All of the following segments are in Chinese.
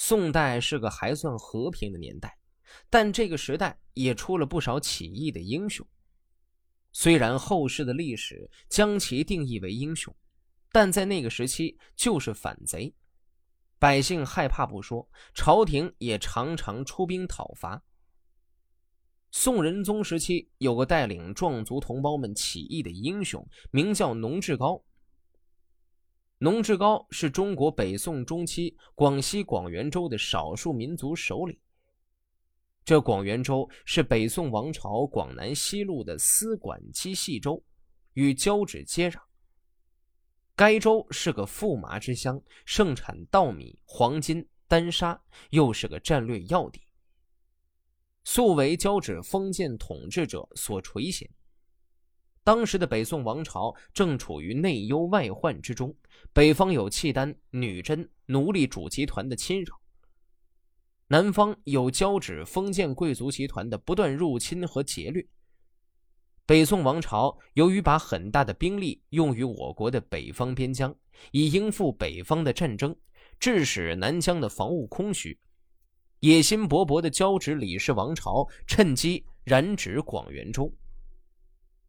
宋代是个还算和平的年代，但这个时代也出了不少起义的英雄。虽然后世的历史将其定义为英雄，但在那个时期就是反贼，百姓害怕不说，朝廷也常常出兵讨伐。宋仁宗时期，有个带领壮族同胞们起义的英雄，名叫农志高。农志高是中国北宋中期广西广元州的少数民族首领。这广元州是北宋王朝广南西路的司管畿系州，与交趾接壤。该州是个驸马之乡，盛产稻米、黄金、丹砂，又是个战略要地。素为交趾封建统治者所垂涎。当时的北宋王朝正处于内忧外患之中，北方有契丹、女真、奴隶主集团的侵扰，南方有交趾封建贵族集团的不断入侵和劫掠。北宋王朝由于把很大的兵力用于我国的北方边疆，以应付北方的战争，致使南疆的防务空虚。野心勃勃的交趾李氏王朝趁机染指广元州。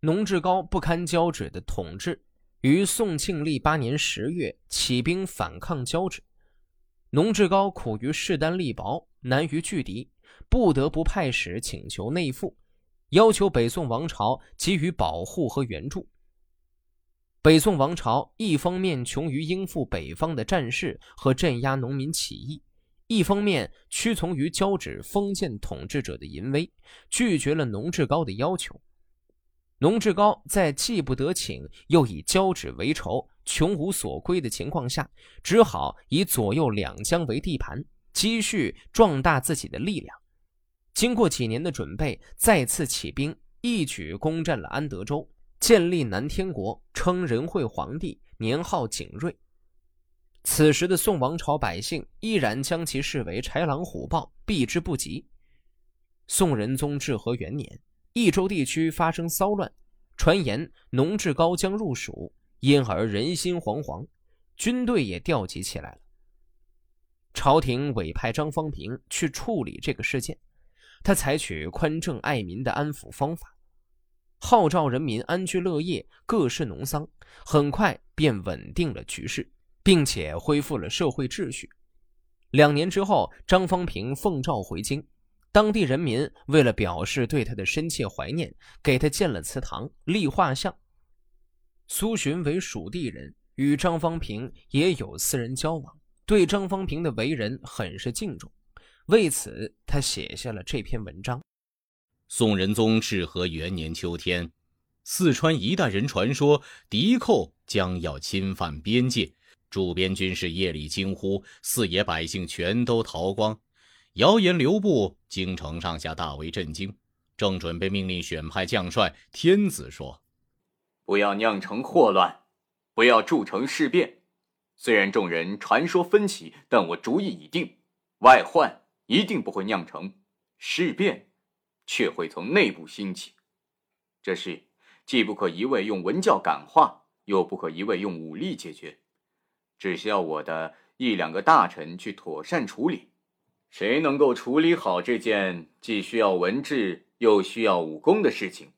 农志高不堪交趾的统治，于宋庆历八年十月起兵反抗交趾。农志高苦于势单力薄，难于拒敌，不得不派使请求内附，要求北宋王朝给予保护和援助。北宋王朝一方面穷于应付北方的战事和镇压农民起义。一方面屈从于交趾封建统治者的淫威，拒绝了农志高的要求。农志高在既不得请，又以交趾为仇，穷无所归的情况下，只好以左右两江为地盘，积蓄壮大自己的力量。经过几年的准备，再次起兵，一举攻占了安德州，建立南天国，称仁惠皇帝，年号景瑞。此时的宋王朝百姓依然将其视为豺狼虎豹，避之不及。宋仁宗至和元年，益州地区发生骚乱，传言农志高将入蜀，因而人心惶惶，军队也调集起来了。朝廷委派张方平去处理这个事件，他采取宽政爱民的安抚方法，号召人民安居乐业，各事农桑，很快便稳定了局势。并且恢复了社会秩序。两年之后，张方平奉诏回京，当地人民为了表示对他的深切怀念，给他建了祠堂、立画像。苏洵为蜀地人，与张方平也有私人交往，对张方平的为人很是敬重，为此他写下了这篇文章。宋仁宗至和元年秋天，四川一带人传说敌寇将要侵犯边界。驻边军士夜里惊呼，四野百姓全都逃光，谣言流布，京城上下大为震惊。正准备命令选派将帅，天子说：“不要酿成祸乱，不要铸成事变。虽然众人传说分歧，但我主意已定，外患一定不会酿成，事变却会从内部兴起。这事既不可一味用文教感化，又不可一味用武力解决。”只需要我的一两个大臣去妥善处理，谁能够处理好这件既需要文治又需要武功的事情，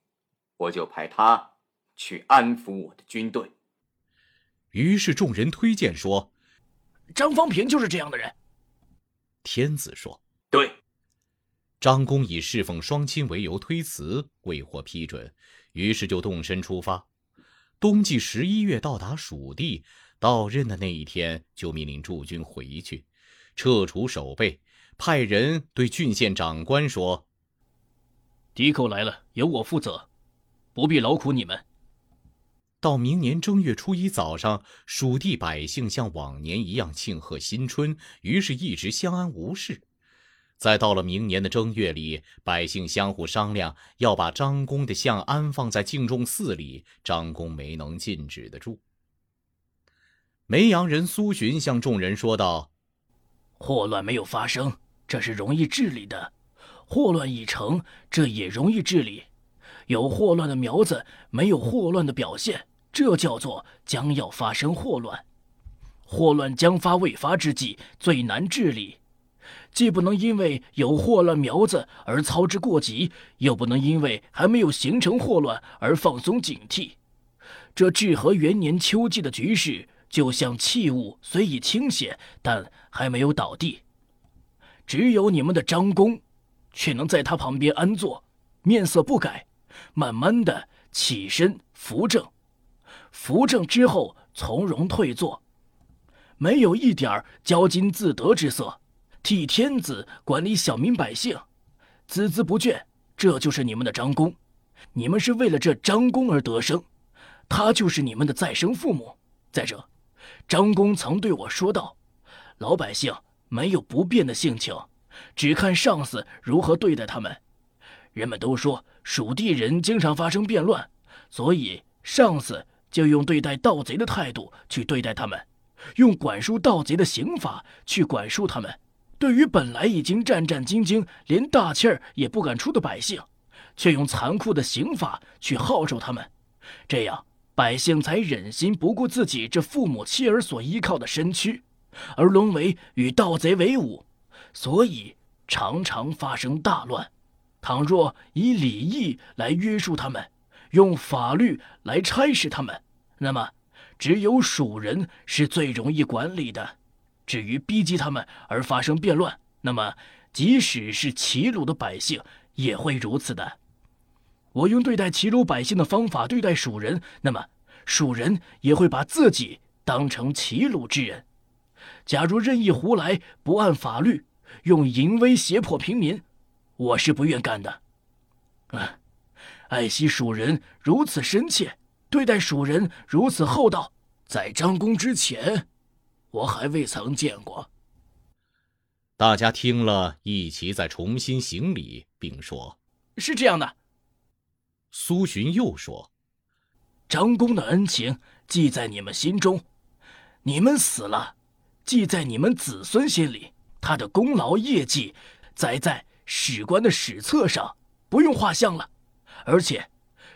我就派他去安抚我的军队。于是众人推荐说：“张方平就是这样的人。”天子说：“对。”张公以侍奉双亲为由推辞，未获批准，于是就动身出发。冬季十一月到达蜀地。到任的那一天，就命令驻军回去，撤除守备，派人对郡县长官说：“敌寇来了，由我负责，不必劳苦你们。”到明年正月初一早上，蜀地百姓像往年一样庆贺新春，于是一直相安无事。再到了明年的正月里，百姓相互商量要把张公的像安放在敬重寺里，张公没能禁止得住。梅阳人苏洵向众人说道：“祸乱没有发生，这是容易治理的；祸乱已成，这也容易治理。有祸乱的苗子，没有祸乱的表现，这叫做将要发生祸乱。祸乱将发未发之际，最难治理，既不能因为有祸乱苗子而操之过急，又不能因为还没有形成祸乱而放松警惕。这至和元年秋季的局势，就像器物虽已倾斜，但还没有倒地。只有你们的张公，却能在他旁边安坐，面色不改，慢慢的起身扶正，扶正之后从容退坐，没有一点骄矜自得之色。替天子管理小民百姓，孜孜不倦，这就是你们的张公。你们是为了这张公而得生，他就是你们的再生父母。再者，张公曾对我说道：“老百姓没有不变的性情，只看上司如何对待他们。人们都说蜀地人经常发生变乱，所以上司就用对待盗贼的态度去对待他们，用管束盗贼的刑法去管束他们。”对于本来已经战战兢兢、连大气儿也不敢出的百姓，却用残酷的刑法去号召他们，这样百姓才忍心不顾自己这父母妻儿所依靠的身躯，而沦为与盗贼为伍，所以常常发生大乱。倘若以礼义来约束他们，用法律来差使他们，那么只有蜀人是最容易管理的。至于逼击他们而发生变乱，那么即使是齐鲁的百姓也会如此的。我用对待齐鲁百姓的方法对待蜀人，那么蜀人也会把自己当成齐鲁之人。假如任意胡来，不按法律，用淫威胁迫平民，我是不愿干的。啊，爱惜蜀人如此深切，对待蜀人如此厚道，在张公之前。我还未曾见过。大家听了一齐再重新行礼，并说：“是这样的。”苏洵又说：“张公的恩情记在你们心中，你们死了，记在你们子孙心里。他的功劳业绩，载在史官的史册上，不用画像了。而且，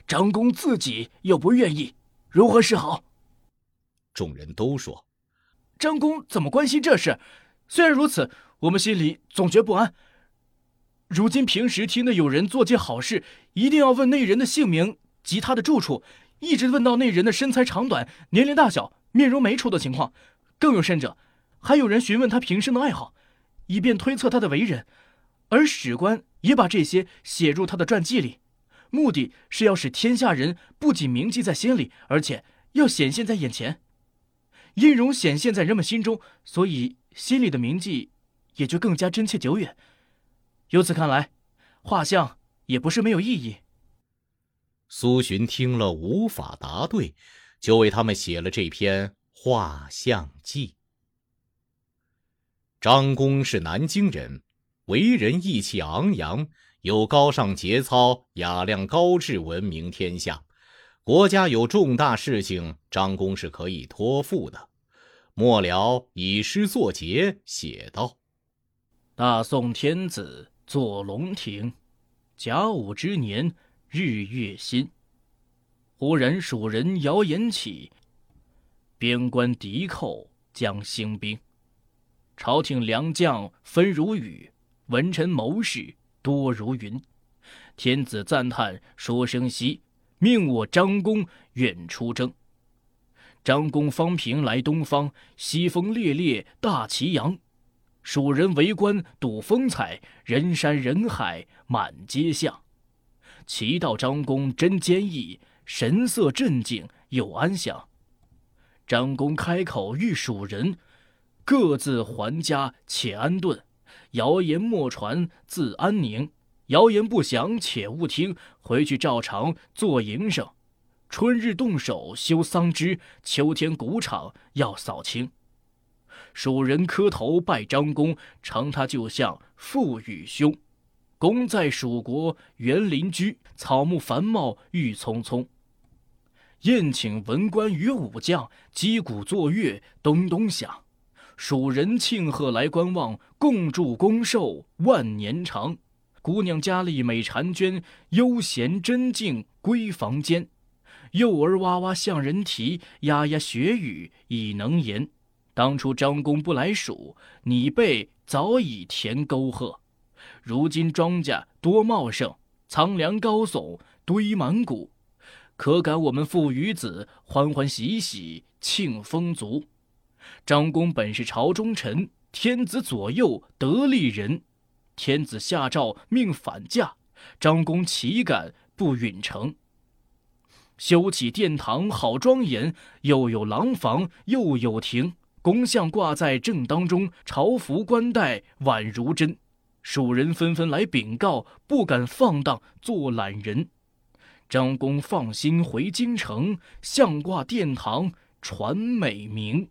张公自己又不愿意，如何是好？”众人都说。张公怎么关心这事？虽然如此，我们心里总觉不安。如今平时听得有人做件好事，一定要问那人的姓名及他的住处，一直问到那人的身材长短、年龄大小、面容美丑的情况。更有甚者，还有人询问他平生的爱好，以便推测他的为人。而史官也把这些写入他的传记里，目的是要使天下人不仅铭记在心里，而且要显现在眼前。音容显现在人们心中，所以心里的铭记也就更加真切久远。由此看来，画像也不是没有意义。苏洵听了无法答对，就为他们写了这篇《画像记》。张公是南京人，为人义气昂扬，有高尚节操、雅量高致，闻名天下。国家有重大事情，张公是可以托付的。末了，以诗作结，写道：“大宋天子坐龙庭，甲午之年，日月新。忽然蜀人谣言起，边关敌寇将兴兵。朝廷良将分如雨，文臣谋士多如云。天子赞叹说声息。”命我张公远出征。张公方平来东方，西风烈烈大旗扬。蜀人围观睹风采，人山人海满街巷。齐道张公真坚毅，神色镇静又安详。张公开口遇蜀人，各自还家且安顿，谣言莫传自安宁。谣言不详，且勿听。回去照常做营生。春日动手修桑枝，秋天谷场要扫清。蜀人磕头拜张公，称他就像父与兄。公在蜀国园林居，草木繁茂郁葱葱。宴请文官与武将，击鼓作乐咚咚响。蜀人庆贺来观望，共祝公寿万年长。姑娘佳丽美婵娟，悠闲真静归房间。幼儿哇哇向人啼，呀呀学语已能言。当初张公不来蜀，你辈早已填沟壑。如今庄稼多茂盛，仓粮高耸，堆满谷，可感我们父与子欢欢喜喜，庆丰足。张公本是朝中臣，天子左右得力人，天子下诏命反驾，张公岂敢不允承？修起殿堂好庄严，又有廊房，又有亭，宫像挂在正当中，朝服冠带宛如真。蜀人纷纷来禀告，不敢放荡做懒人。张公放心回京城，相挂殿堂传美名。